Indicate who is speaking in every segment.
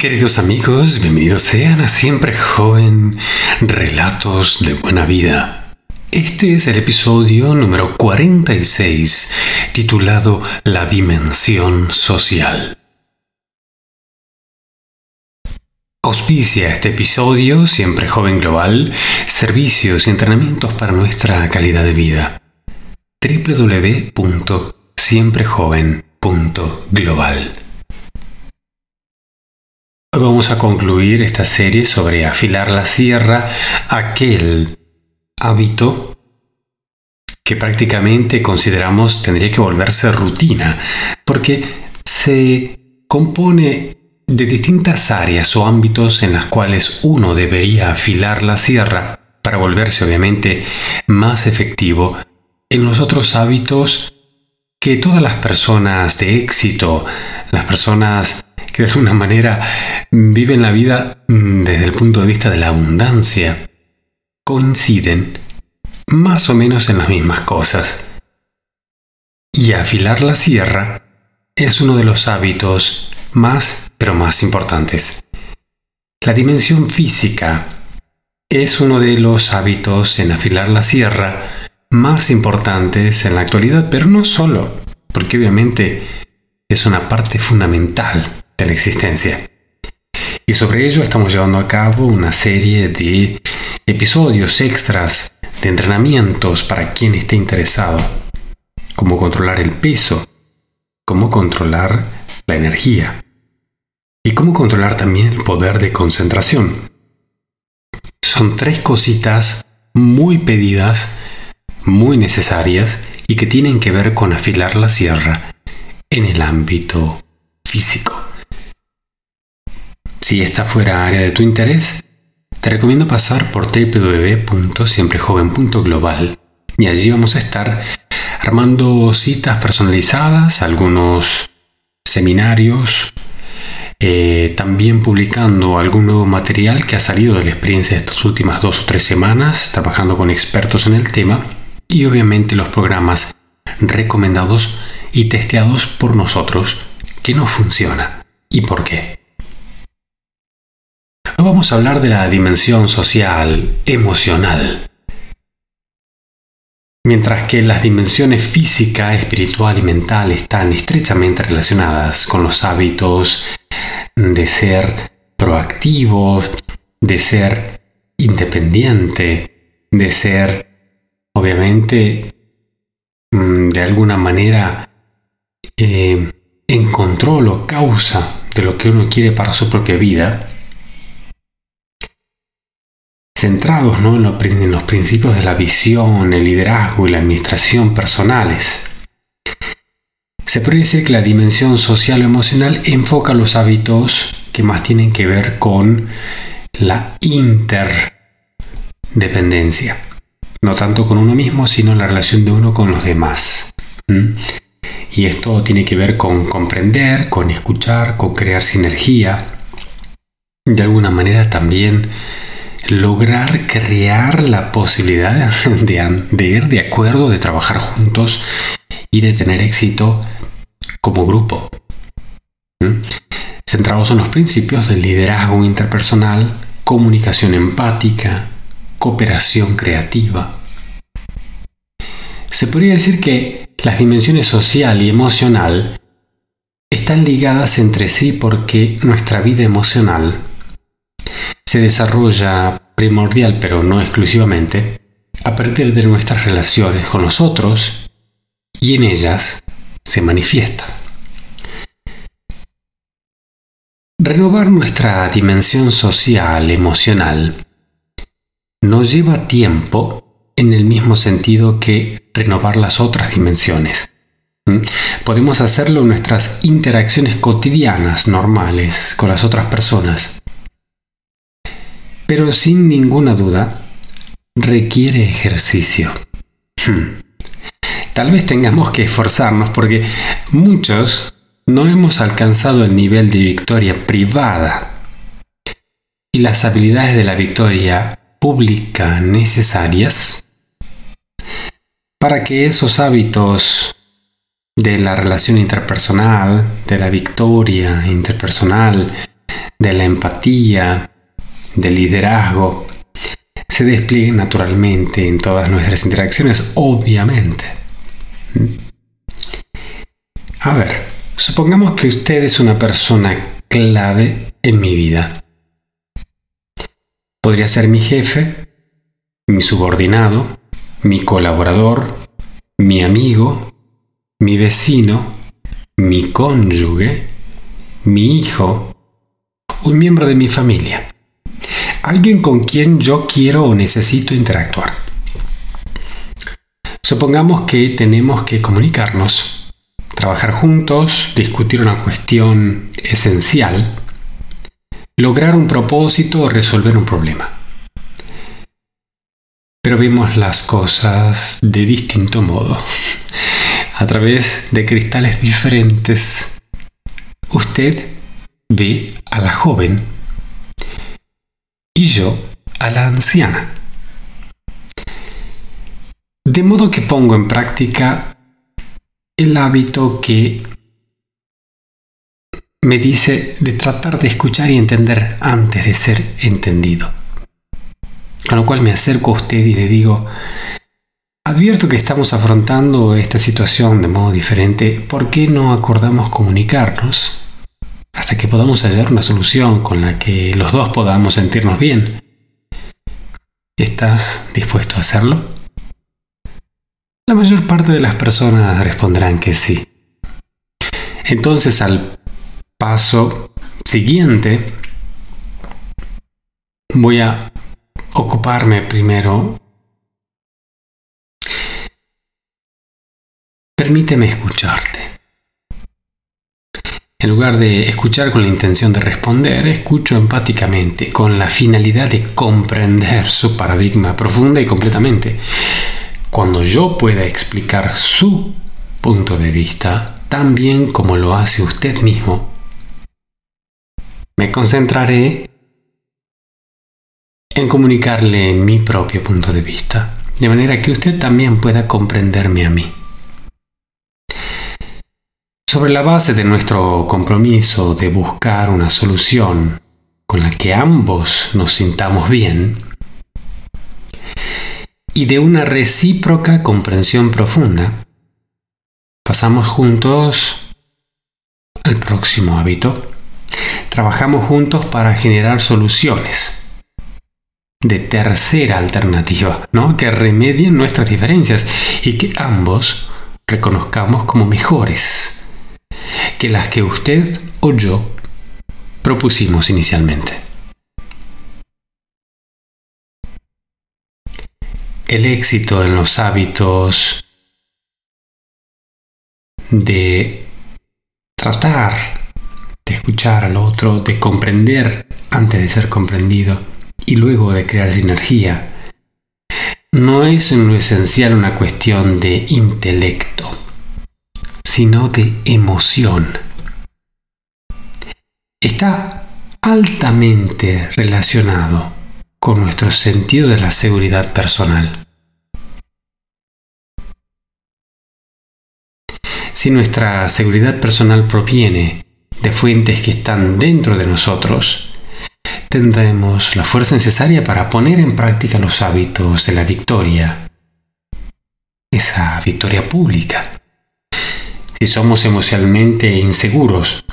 Speaker 1: queridos amigos? Bienvenidos sean a Siempre Joven, Relatos de Buena Vida. Este es el episodio número 46, titulado La Dimensión Social. Auspicia este episodio, Siempre Joven Global, servicios y entrenamientos para nuestra calidad de vida. www.siemprejoven.global Hoy vamos a concluir esta serie sobre afilar la sierra, aquel hábito que prácticamente consideramos tendría que volverse rutina, porque se compone de distintas áreas o ámbitos en las cuales uno debería afilar la sierra para volverse obviamente más efectivo. En los otros hábitos que todas las personas de éxito, las personas de alguna manera viven la vida mm, desde el punto de vista de la abundancia, coinciden más o menos en las mismas cosas. Y afilar la sierra es uno de los hábitos más, pero más importantes. La dimensión física es uno de los hábitos en afilar la sierra más importantes en la actualidad, pero no solo, porque obviamente es una parte fundamental de la existencia. Y sobre ello estamos llevando a cabo una serie de episodios extras de entrenamientos para quien esté interesado. Cómo controlar el peso, cómo controlar la energía y cómo controlar también el poder de concentración. Son tres cositas muy pedidas, muy necesarias y que tienen que ver con afilar la sierra en el ámbito físico. Si esta fuera área de tu interés, te recomiendo pasar por www.siemprejoven.global y allí vamos a estar armando citas personalizadas, algunos seminarios, eh, también publicando algún nuevo material que ha salido de la experiencia de estas últimas dos o tres semanas, trabajando con expertos en el tema y obviamente los programas recomendados y testeados por nosotros que no funciona. Y por qué vamos a hablar de la dimensión social, emocional. Mientras que las dimensiones física, espiritual y mental están estrechamente relacionadas con los hábitos de ser proactivo, de ser independiente, de ser, obviamente, mm, de alguna manera eh, en control o causa de lo que uno quiere para su propia vida, centrados ¿no? en, los principios de la visión, el liderazgo y la administración personales. Se puede decir que la dimensión social o emocional enfoca los hábitos que más tienen que ver con la interdependencia. No tanto con uno mismo, sino la relación de uno con los demás. Y esto tiene que ver con comprender, con escuchar, con crear sinergia. De alguna manera también lograr crear la posibilidad de, ir de acuerdo, de trabajar juntos y de tener éxito como grupo. ¿Mm? Centrados en los principios del liderazgo interpersonal, comunicación empática, cooperación creativa. Se podría decir que las dimensiones social y emocional están ligadas entre sí porque nuestra vida emocional se desarrolla primordial, pero no exclusivamente, a partir de nuestras relaciones con los otros y en ellas se manifiesta. Renovar nuestra dimensión social, emocional, nos lleva tiempo en el mismo sentido que renovar las otras dimensiones. ¿Mm? Podemos hacerlo en nuestras interacciones cotidianas, normales, con las otras personas pero sin ninguna duda requiere ejercicio. Hmm. Tal vez tengamos que esforzarnos porque muchos no hemos alcanzado el nivel de victoria privada y las habilidades de la victoria pública necesarias para que esos hábitos de la relación interpersonal, de la victoria interpersonal, de la empatía, del liderazgo, se desplieguen naturalmente en todas nuestras interacciones, obviamente. A ver, supongamos que usted es una persona clave en mi vida. Podría ser mi jefe, mi subordinado, mi colaborador, mi amigo, mi vecino, mi cónyuge, mi hijo, un miembro de mi familia, alguien con quien yo quiero o necesito interactuar. Supongamos que tenemos que comunicarnos, trabajar juntos, discutir una cuestión esencial, lograr un propósito o resolver un problema. Pero vemos las cosas de distinto modo a través de cristales diferentes, usted ve a la joven y yo a la anciana. De modo que pongo en práctica el hábito que me dice de tratar de escuchar y entender antes de ser entendido. Con lo cual me acerco a usted y le digo, Advierto que estamos afrontando esta situación de modo diferente. ¿Por qué no acordamos comunicarnos hasta que podamos hallar una solución con la que los dos podamos sentirnos bien? ¿Estás dispuesto a hacerlo? La mayor parte de las personas responderán que sí. Entonces al paso siguiente voy a ocuparme primero Permíteme escucharte. En lugar de escuchar con la intención de responder, escucho empáticamente, con la finalidad de comprender su paradigma profunda y completamente. Cuando yo pueda explicar su punto de vista tan bien como lo hace usted mismo, me concentraré en comunicarle mi propio punto de vista, de manera que usted también pueda comprenderme a mí. Sobre la base de nuestro compromiso de buscar una solución con la que ambos nos sintamos bien y de una recíproca comprensión profunda, pasamos juntos al próximo hábito. Trabajamos juntos para generar soluciones de tercera alternativa, ¿no? Que remedien nuestras diferencias y que ambos reconozcamos como mejores que las que usted o yo propusimos inicialmente. El éxito en los hábitos de tratar de escuchar al otro, de comprender antes de ser comprendido y luego de crear sinergia, no es en lo esencial una cuestión de intelecto sino de emoción. Está altamente relacionado con nuestro sentido de la seguridad personal. Si nuestra seguridad personal proviene de fuentes que están dentro de nosotros, tendremos la fuerza necesaria para poner en práctica los hábitos de la victoria, esa victoria pública si somos emocionalmente inseguros,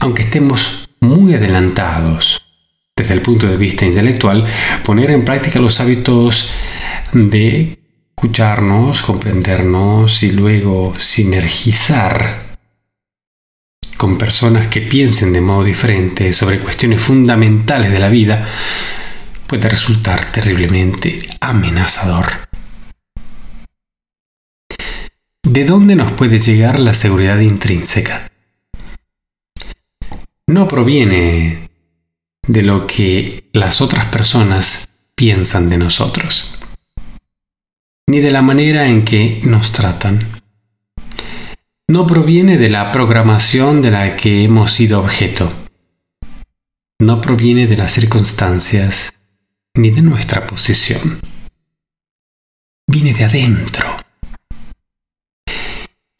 Speaker 1: aunque estemos muy adelantados desde el punto de vista intelectual, poner en práctica los hábitos de escucharnos, comprendernos y luego sinergizar con personas que piensen de modo diferente sobre cuestiones fundamentales de la vida puede resultar terriblemente amenazador. ¿De dónde nos puede llegar la seguridad intrínseca? No proviene de lo que las otras personas piensan de nosotros, ni de la manera en que nos tratan. No proviene de la programación de la que hemos sido objeto. No proviene de las circunstancias ni de nuestra posición. Viene de adentro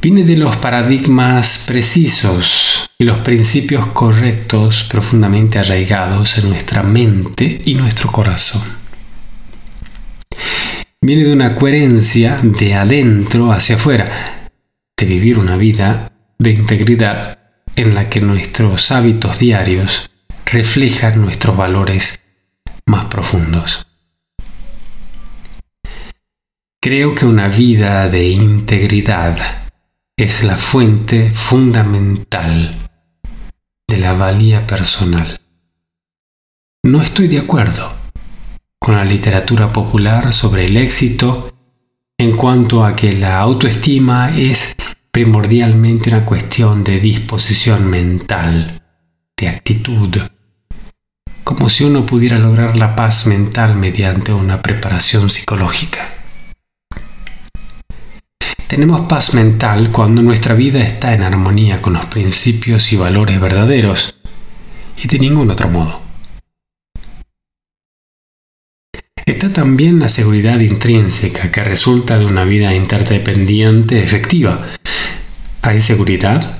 Speaker 1: viene de los paradigmas precisos y los principios correctos profundamente arraigados en nuestra mente y nuestro corazón. Viene de una coherencia de adentro hacia afuera, de vivir una vida de integridad en la que nuestros hábitos diarios reflejan nuestros valores más profundos. Creo que una vida de integridad es la fuente fundamental de la valía personal. No estoy de acuerdo con la literatura popular sobre el éxito en cuanto a que la autoestima es primordialmente una cuestión de disposición mental, de actitud, como si uno pudiera lograr la paz mental mediante una preparación psicológica. Tenemos paz mental cuando nuestra vida está en armonía con los principios y valores verdaderos y de ningún otro modo. Está también la seguridad intrínseca que resulta de una vida interdependiente efectiva. Hay seguridad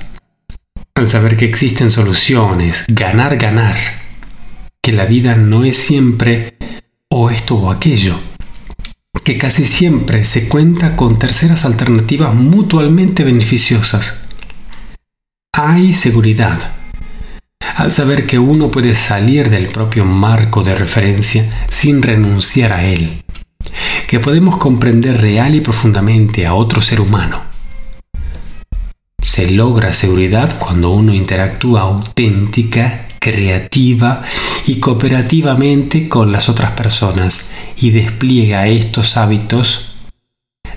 Speaker 1: al saber que existen soluciones, ganar, ganar, que la vida no es siempre o esto o aquello que casi siempre se cuenta con terceras alternativas mutuamente beneficiosas. Hay seguridad al saber que uno puede salir del propio marco de referencia sin renunciar a él, que podemos comprender real y profundamente a otro ser humano. Se logra seguridad cuando uno interactúa auténtica creativa y cooperativamente con las otras personas y despliega estos hábitos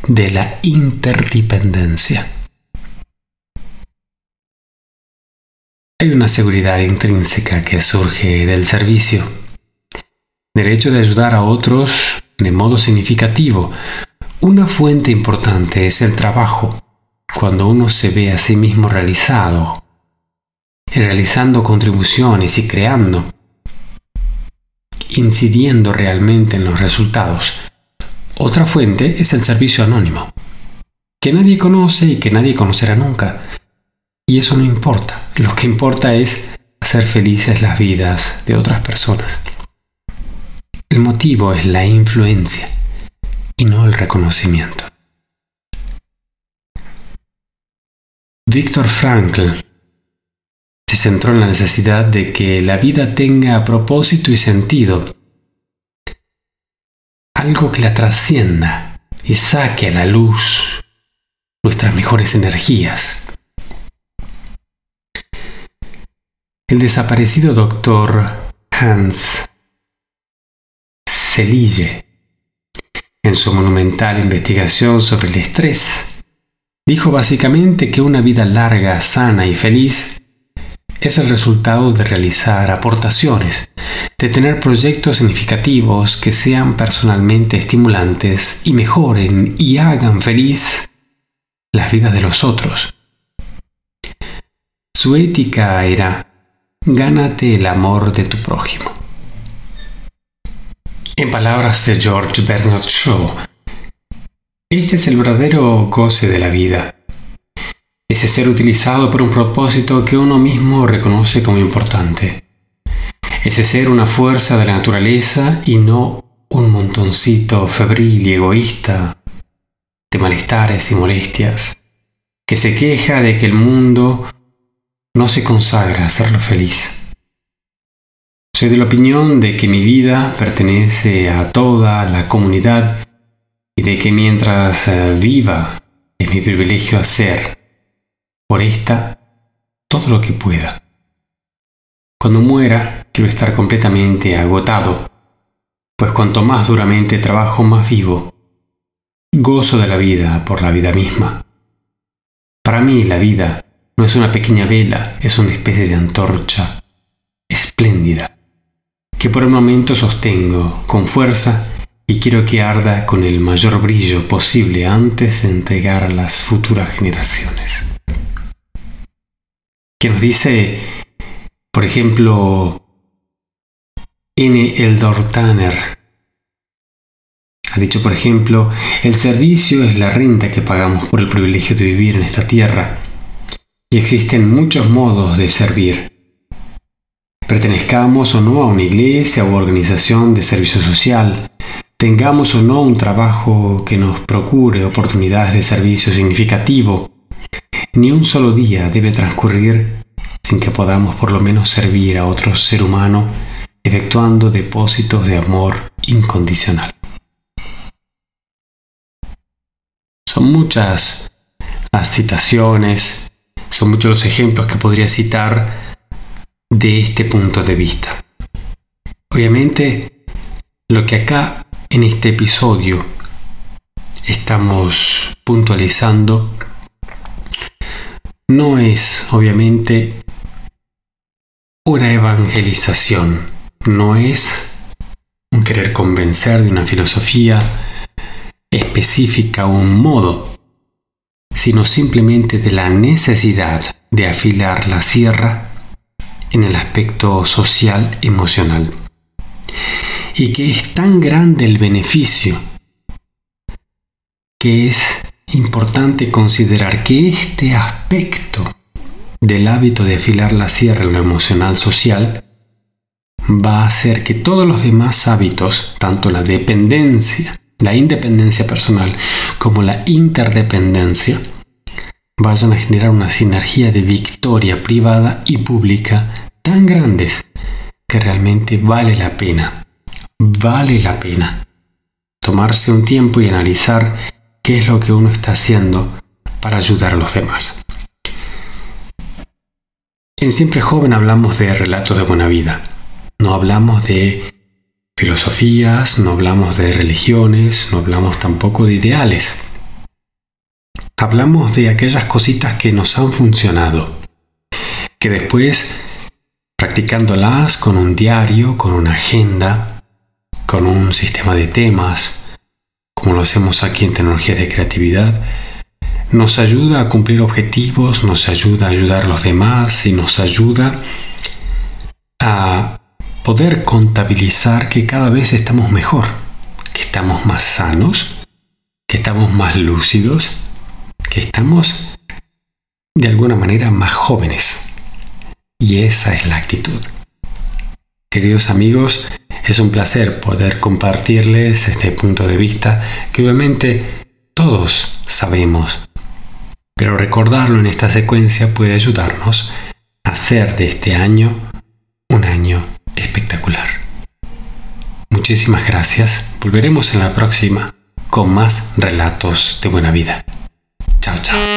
Speaker 1: de la interdependencia. Hay una seguridad intrínseca que surge del servicio, del hecho de ayudar a otros de modo significativo. Una fuente importante es el trabajo, cuando uno se ve a sí mismo realizado realizando contribuciones y creando, incidiendo realmente en los resultados. Otra fuente es el servicio anónimo, que nadie conoce y que nadie conocerá nunca. Y eso no importa, lo que importa es hacer felices las vidas de otras personas. El motivo es la influencia y no el reconocimiento. Víctor Frankl se centró en la necesidad de que la vida tenga propósito y sentido, algo que la trascienda y saque a la luz nuestras mejores energías. El desaparecido doctor Hans Selye, en su monumental investigación sobre el estrés, dijo básicamente que una vida larga, sana y feliz es el resultado de realizar aportaciones, de tener proyectos significativos que sean personalmente estimulantes y mejoren y hagan feliz las vidas de los otros. Su ética era, gánate el amor de tu prójimo. En palabras de George Bernard Shaw, este es el verdadero goce de la vida ese ser utilizado por un propósito que uno mismo reconoce como importante. Ese ser una fuerza de la naturaleza y no un montoncito febril y egoísta de malestares y molestias, que se queja de que el mundo no se consagra a hacerlo feliz. Soy de la opinión de que mi vida pertenece a toda la comunidad y de que mientras eh, viva es mi privilegio hacer por esta todo lo que pueda. Cuando muera, quiero estar completamente agotado, pues cuanto más duramente trabajo, más vivo. Gozo de la vida por la vida misma. Para mí la vida no es una pequeña vela, es una especie de antorcha espléndida, que por el momento sostengo con fuerza y quiero que arda con el mayor brillo posible antes de entregar a las futuras generaciones que nos dice, por ejemplo, N. Eldor Tanner, Ha dicho, por ejemplo, el servicio es la renta que pagamos por el privilegio de vivir en esta tierra. Y existen muchos modos de servir. Pertenezcamos o no a una iglesia o organización de servicio social, tengamos o no un trabajo que nos procure oportunidades de servicio significativo, ni un solo día debe transcurrir sin que podamos por lo menos servir a otro ser humano efectuando depósitos de amor incondicional. Son muchas las citaciones, son muchos los ejemplos que podría citar de este punto de vista. Obviamente, lo que acá en este episodio estamos puntualizando no es obviamente una evangelización, no es un querer convencer de una filosofía específica o un modo, sino simplemente de la necesidad de afilar la sierra en el aspecto social emocional. Y que es tan grande el beneficio que es importante considerar que este aspecto del hábito de afilar la sierra en lo emocional social va a hacer que todos los demás hábitos, tanto la dependencia, la independencia personal como la interdependencia, vayan a generar una sinergia de victoria privada y pública tan grandes que realmente vale la pena, vale la pena tomarse un tiempo y analizar qué es lo que uno está haciendo para ayudar a los demás. En Siempre Joven hablamos de relatos de buena vida. No hablamos de filosofías, no hablamos de religiones, no hablamos tampoco de ideales. Hablamos de aquellas cositas que nos han funcionado, que después, practicándolas con un diario, con una agenda, con un sistema de temas, como lo hacemos aquí en Tecnologías de Creatividad, nos ayuda a cumplir objetivos, nos ayuda a ayudar a los demás y nos ayuda a poder contabilizar que cada vez estamos mejor, que estamos más sanos, que estamos más lúcidos, que estamos de alguna manera más jóvenes. Y esa es la actitud. Queridos amigos, es un placer poder compartirles este punto de vista que obviamente todos sabemos pero recordarlo en esta secuencia puede ayudarnos a hacer de este año un año espectacular. Muchísimas gracias. Volveremos en la próxima con más relatos de buena vida. Chao, chao.